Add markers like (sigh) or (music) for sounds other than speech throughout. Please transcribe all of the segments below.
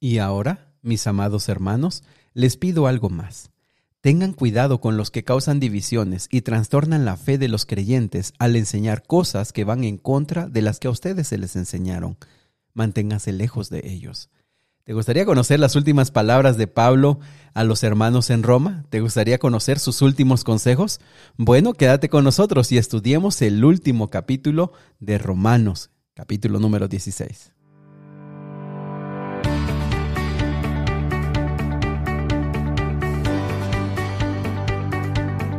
Y ahora, mis amados hermanos, les pido algo más. Tengan cuidado con los que causan divisiones y trastornan la fe de los creyentes al enseñar cosas que van en contra de las que a ustedes se les enseñaron. Manténganse lejos de ellos. ¿Te gustaría conocer las últimas palabras de Pablo a los hermanos en Roma? ¿Te gustaría conocer sus últimos consejos? Bueno, quédate con nosotros y estudiemos el último capítulo de Romanos, capítulo número 16.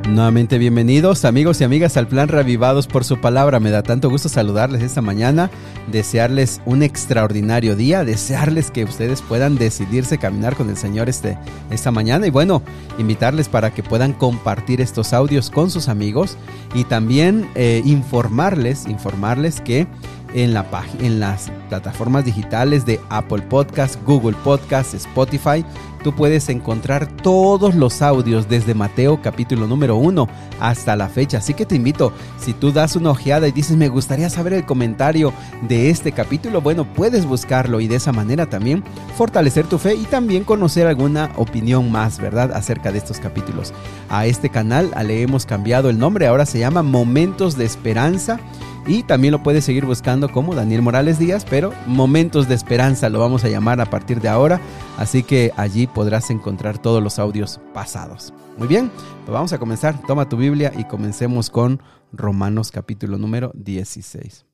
Nuevamente bienvenidos amigos y amigas al plan Revivados por su palabra. Me da tanto gusto saludarles esta mañana, desearles un extraordinario día, desearles que ustedes puedan decidirse caminar con el Señor este, esta mañana y bueno, invitarles para que puedan compartir estos audios con sus amigos y también eh, informarles, informarles que en, la, en las plataformas digitales de Apple Podcast, Google Podcast, Spotify. Tú puedes encontrar todos los audios desde Mateo capítulo número 1 hasta la fecha. Así que te invito, si tú das una ojeada y dices, me gustaría saber el comentario de este capítulo, bueno, puedes buscarlo y de esa manera también fortalecer tu fe y también conocer alguna opinión más, ¿verdad? Acerca de estos capítulos. A este canal le hemos cambiado el nombre, ahora se llama Momentos de Esperanza y también lo puedes seguir buscando como Daniel Morales Díaz, pero Momentos de Esperanza lo vamos a llamar a partir de ahora. Así que allí podrás encontrar todos los audios pasados. Muy bien, pues vamos a comenzar. Toma tu Biblia y comencemos con Romanos capítulo número 16.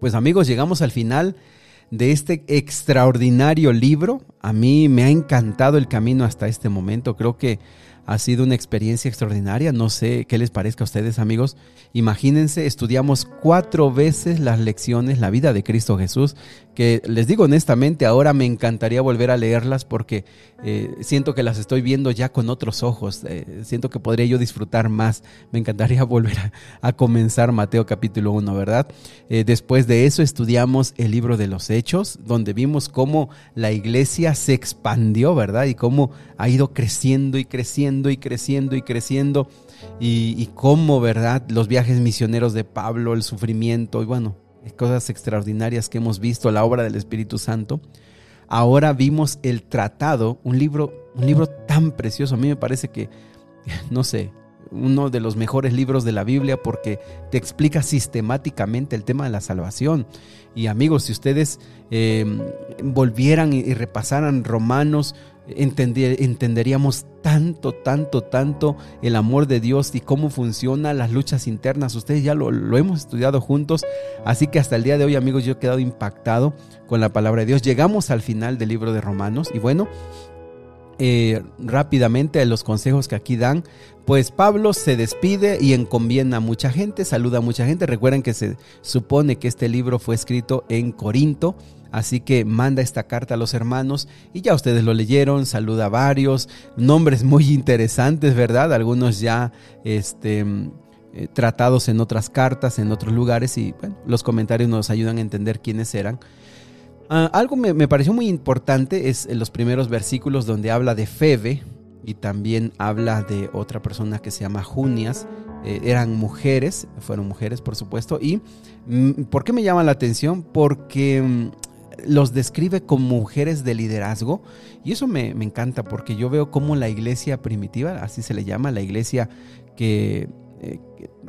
Pues amigos, llegamos al final de este extraordinario libro. A mí me ha encantado el camino hasta este momento. Creo que ha sido una experiencia extraordinaria. No sé qué les parezca a ustedes, amigos. Imagínense, estudiamos cuatro veces las lecciones, la vida de Cristo Jesús, que les digo honestamente, ahora me encantaría volver a leerlas porque eh, siento que las estoy viendo ya con otros ojos. Eh, siento que podría yo disfrutar más. Me encantaría (laughs) volver a, comenzar Mateo capítulo 1, ¿verdad? Eh, después de eso estudiamos el libro de los Hechos, donde vimos cómo la iglesia se expandió, ¿verdad? Y cómo ha ido creciendo y creciendo y creciendo y creciendo. Y, cómo, ¿verdad? Los viajes misioneros de Pablo, el sufrimiento y bueno, cosas extraordinarias que hemos visto, la obra del Espíritu Santo. Ahora vimos el tratado, un libro, un libro tan precioso. A mí me parece que, no sé, uno de los mejores libros de la Biblia porque te explica sistemáticamente el tema de la salvación. Y amigos, si ustedes eh, volvieran y repasaran Romanos, entenderíamos tanto, tanto, tanto el amor de Dios y cómo funcionan las luchas internas. Ustedes ya lo, lo, hemos estudiado juntos, así que hasta el día de hoy, amigos, yo he quedado impactado con la palabra de Dios. Llegamos al final del libro de Romanos y bueno, eh, rápidamente a los consejos que aquí dan, pues Pablo se despide y encomienda a mucha gente, saluda a mucha gente. Recuerden que se supone que este libro fue escrito en Corinto, así que manda esta carta a los hermanos y ya ustedes lo leyeron, saluda a varios, nombres muy interesantes, ¿verdad? Algunos ya este, eh, tratados en otras cartas, en otros lugares y bueno, los comentarios nos ayudan a entender quiénes eran. Ah, algo me, me, pareció muy importante es en los primeros versículos donde habla de Febe y también habla de otra persona que se llama Junias. Eh, eran mujeres, fueron mujeres por supuesto. ¿Y mm, por qué me llama la atención? Porque mm, los describe como mujeres de liderazgo y eso me, me encanta porque yo veo como la iglesia primitiva, así se le llama, la iglesia que eh,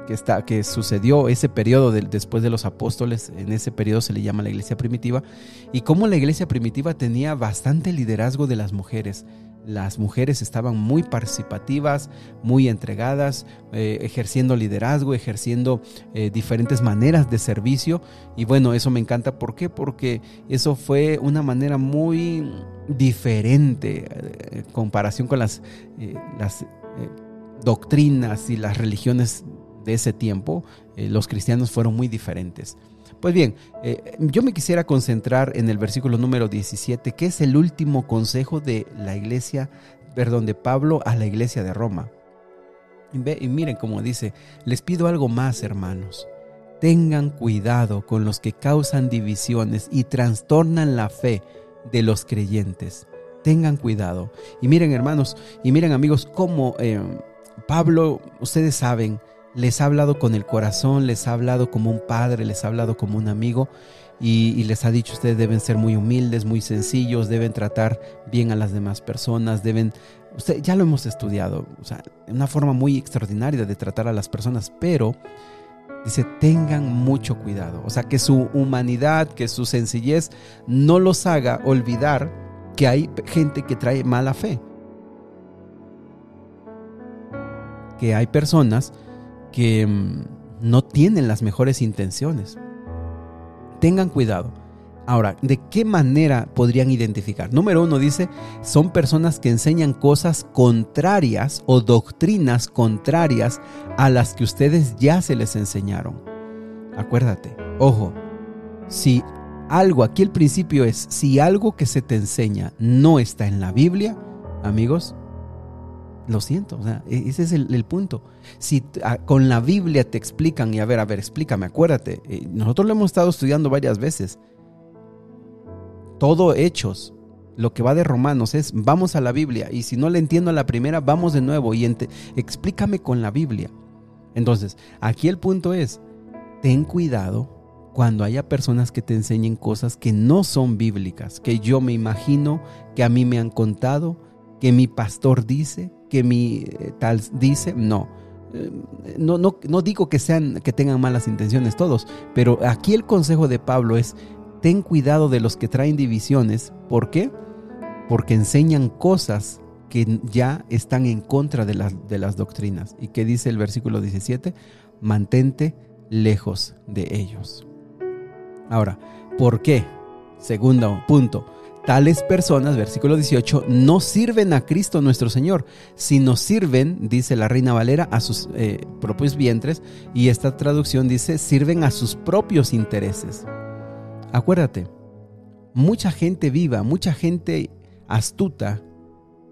que, está, que sucedió ese periodo después de los apóstoles, en ese periodo se le llama la iglesia primitiva, y cómo la iglesia primitiva tenía bastante liderazgo de las mujeres. Las mujeres estaban muy participativas, muy entregadas, eh, ejerciendo liderazgo, ejerciendo eh, diferentes maneras de servicio. Y bueno, eso me encanta. ¿Por qué? Porque eso fue una manera muy diferente en comparación con las, las doctrinas y las religiones de ese tiempo, eh, los cristianos fueron muy diferentes. Pues bien, eh, yo me quisiera concentrar en el versículo número 17, que es el último consejo de la iglesia, perdón, de Pablo a la iglesia de Roma. Y, miren cómo dice, les pido algo más, hermanos. Tengan cuidado con los que causan divisiones y trastornan la fe de los creyentes. Tengan cuidado. Y miren, hermanos, y miren, amigos, cómo... Eh, Pablo, ustedes saben, les ha hablado con el corazón, les ha hablado como un padre, les ha hablado como un amigo. y, les ha dicho ustedes deben ser muy humildes, muy sencillos, deben tratar bien a las demás personas, deben, ya lo hemos estudiado, o sea, una forma muy extraordinaria de tratar a las personas, pero dice, tengan mucho cuidado, o sea, que su humanidad, que su sencillez no los haga olvidar que hay gente que trae mala fe. Que hay personas que mm, no tienen las mejores intenciones. Tengan cuidado. Ahora, ¿de qué manera podrían identificar? Número uno dice, son personas que enseñan cosas contrarias o doctrinas contrarias a las que ustedes ya se les enseñaron. Acuérdate, ojo, si algo, aquí el principio es, si algo que se te enseña no está en la Biblia, amigos, lo siento, o sea, e-, ese es el, punto. Si con la Biblia te explican, y a ver, a ver, explícame, acuérdate, eh, nosotros lo hemos estado estudiando varias veces. Todo hechos, lo que va de Romanos es, vamos a la Biblia, y si no le entiendo a la primera, vamos de nuevo y explícame con la Biblia. Entonces, aquí el punto es, ten cuidado cuando haya personas que te enseñen cosas que no son bíblicas, que yo me imagino, que a mí me han contado, que mi pastor dice, que mi eh, tal dice, no. Eh, no, no, no digo que sean que tengan malas intenciones todos, pero aquí el consejo de Pablo es ten cuidado de los que traen divisiones. ¿Por qué? Porque enseñan cosas que ya están en contra de las, de las doctrinas. ¿Y qué dice el versículo 17? Mantente lejos de ellos. Ahora, ¿por qué? Segundo punto. Tales personas, versículo 18, no sirven a Cristo nuestro Señor, sino sirven, dice la Reina Valera, a sus eh, propios vientres, y esta traducción dice, sirven a sus propios intereses. Acuérdate, mucha gente viva, mucha gente astuta,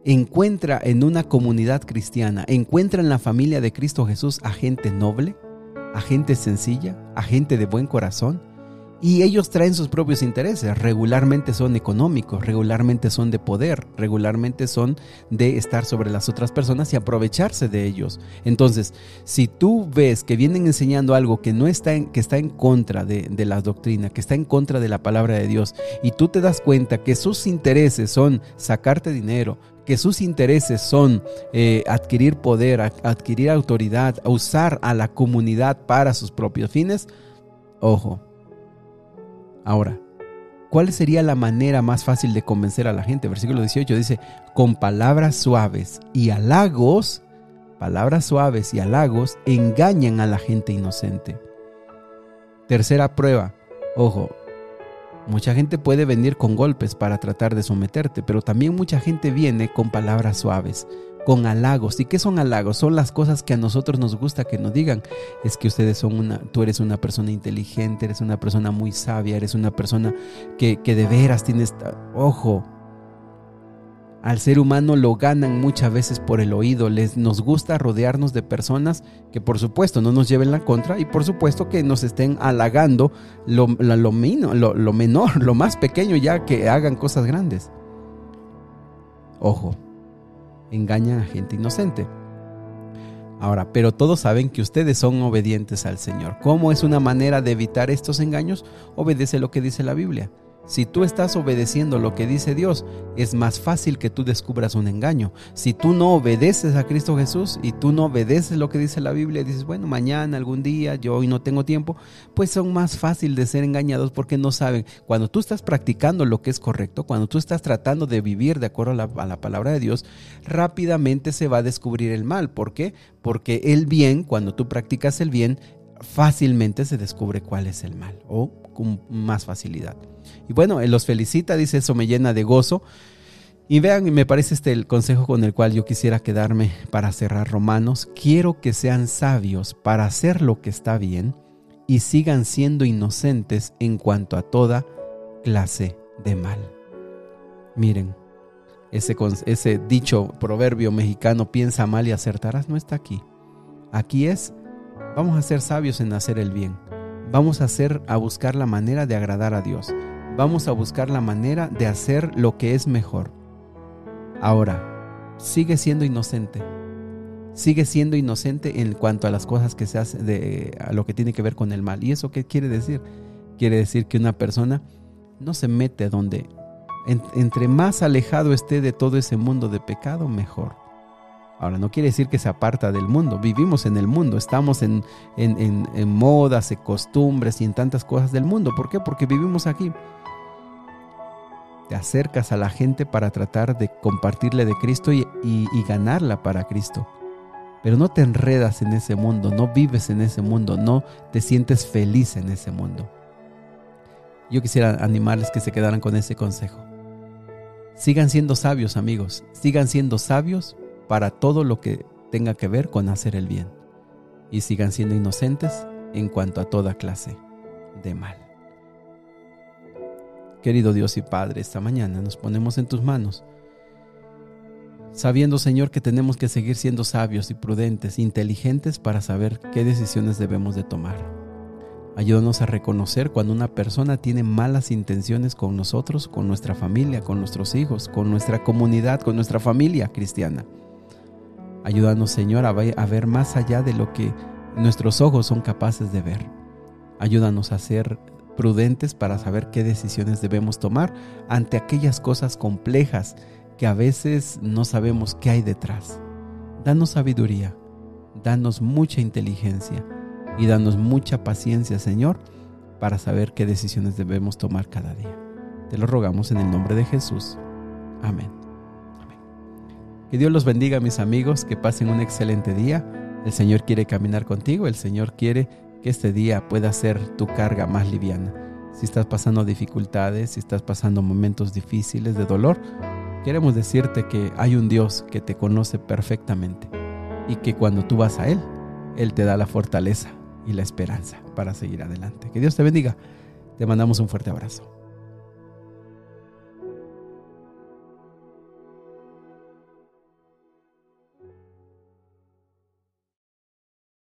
encuentra en una comunidad cristiana, encuentra en la familia de Cristo Jesús a gente noble, a gente sencilla, a gente de buen corazón, y ellos traen sus propios intereses, regularmente son económicos, regularmente son de poder, regularmente son de estar sobre las otras personas y aprovecharse de ellos. Entonces, si tú ves que vienen enseñando algo que no está en, que está en contra de, la doctrina, que está en contra de la palabra de Dios, y tú te das cuenta que sus intereses son sacarte dinero, que sus intereses son eh, adquirir poder, adquirir autoridad, usar a la comunidad para sus propios fines, ojo, Ahora, ¿cuál sería la manera más fácil de convencer a la gente? Versículo 18 dice, con palabras suaves y halagos, palabras suaves y halagos engañan a la gente inocente. Tercera prueba, ojo, mucha gente puede venir con golpes para tratar de someterte, pero también mucha gente viene con palabras suaves, con halagos. ¿Y qué son halagos? Son las cosas que a nosotros nos gusta que nos digan. Es que ustedes son una, tú eres una persona inteligente, eres una persona muy sabia, eres una persona que, que de veras tienes, ojo, al ser humano lo ganan muchas veces por el oído. Les, nos gusta rodearnos de personas que por supuesto no nos lleven la contra y por supuesto que nos estén halagando lo, lo, lo, lo menor, (laughs) lo más pequeño ya que hagan cosas grandes. Ojo, engañan a gente inocente. Ahora, pero todos saben que ustedes son obedientes al Señor. ¿Cómo es una manera de evitar estos engaños? Obedece lo que dice la Biblia. Si tú estás obedeciendo lo que dice Dios, es más fácil que tú descubras un engaño. Si tú no obedeces a Cristo Jesús y tú no obedeces lo que dice la Biblia, dices, bueno, mañana, algún día, yo hoy no tengo tiempo, pues son más fácil de ser engañados porque no saben. Cuando tú estás practicando lo que es correcto, cuando tú estás tratando de vivir de acuerdo a la, palabra de Dios, rápidamente se va a descubrir el mal. ¿Por qué? Porque el bien, cuando tú practicas el bien, fácilmente se descubre cuál es el mal o con más facilidad. Y bueno, él los felicita, dice, eso me llena de gozo. Y vean, me parece este el consejo con el cual yo quisiera quedarme para cerrar Romanos. Quiero que sean sabios para hacer lo que está bien y sigan siendo inocentes en cuanto a toda clase de mal. Miren, ese, ese dicho proverbio mexicano, piensa mal y acertarás, no está aquí. Aquí es, vamos a ser sabios en hacer el bien. Vamos a hacer, a buscar la manera de agradar a Dios vamos a buscar la manera de hacer lo que es mejor. Ahora, sigue siendo inocente. Sigue siendo inocente en cuanto a las cosas que se hacen, de, a lo que tiene que ver con el mal. ¿Y eso qué quiere decir? quiere decir que una persona no se mete donde, entre más alejado esté de todo ese mundo de pecado, mejor. Ahora, no quiere decir que se aparta del mundo, vivimos en el mundo, estamos en, en, en, modas, en costumbres y en tantas cosas del mundo. ¿Por qué? Porque vivimos aquí. Te acercas a la gente para tratar de compartirle de Cristo y, y ganarla para Cristo. Pero no te enredas en ese mundo, no vives en ese mundo, no te sientes feliz en ese mundo. Yo quisiera animarles que se quedaran con ese consejo. Sigan siendo sabios, amigos. Sigan siendo sabios para todo lo que tenga que ver con hacer el bien. Y sigan siendo inocentes en cuanto a toda clase de mal. Querido Dios y Padre, esta mañana nos ponemos en tus manos, sabiendo, Señor, que tenemos que seguir siendo sabios y prudentes, inteligentes para saber qué decisiones debemos de tomar. Ayúdanos a reconocer cuando una persona tiene malas intenciones con nosotros, con nuestra familia, con nuestros hijos, con nuestra comunidad, con nuestra familia cristiana. Ayúdanos, Señor, a ver más allá de lo que nuestros ojos son capaces de ver. Ayúdanos a ser prudentes para saber qué decisiones debemos tomar ante aquellas cosas complejas que a veces no sabemos qué hay detrás. Danos sabiduría, danos mucha inteligencia y danos mucha paciencia, Señor, para saber qué decisiones debemos tomar cada día. Te lo rogamos en el nombre de Jesús. Amén. Que Dios los bendiga, mis amigos, que pasen un excelente día. El Señor quiere caminar contigo, el Señor quiere que este día pueda ser tu carga más liviana. Si estás pasando dificultades, si estás pasando momentos difíciles de dolor, queremos decirte que hay un Dios que te conoce perfectamente y que cuando tú vas a Él, Él te da la fortaleza y la esperanza para seguir adelante. Que Dios te bendiga. Te mandamos un fuerte abrazo.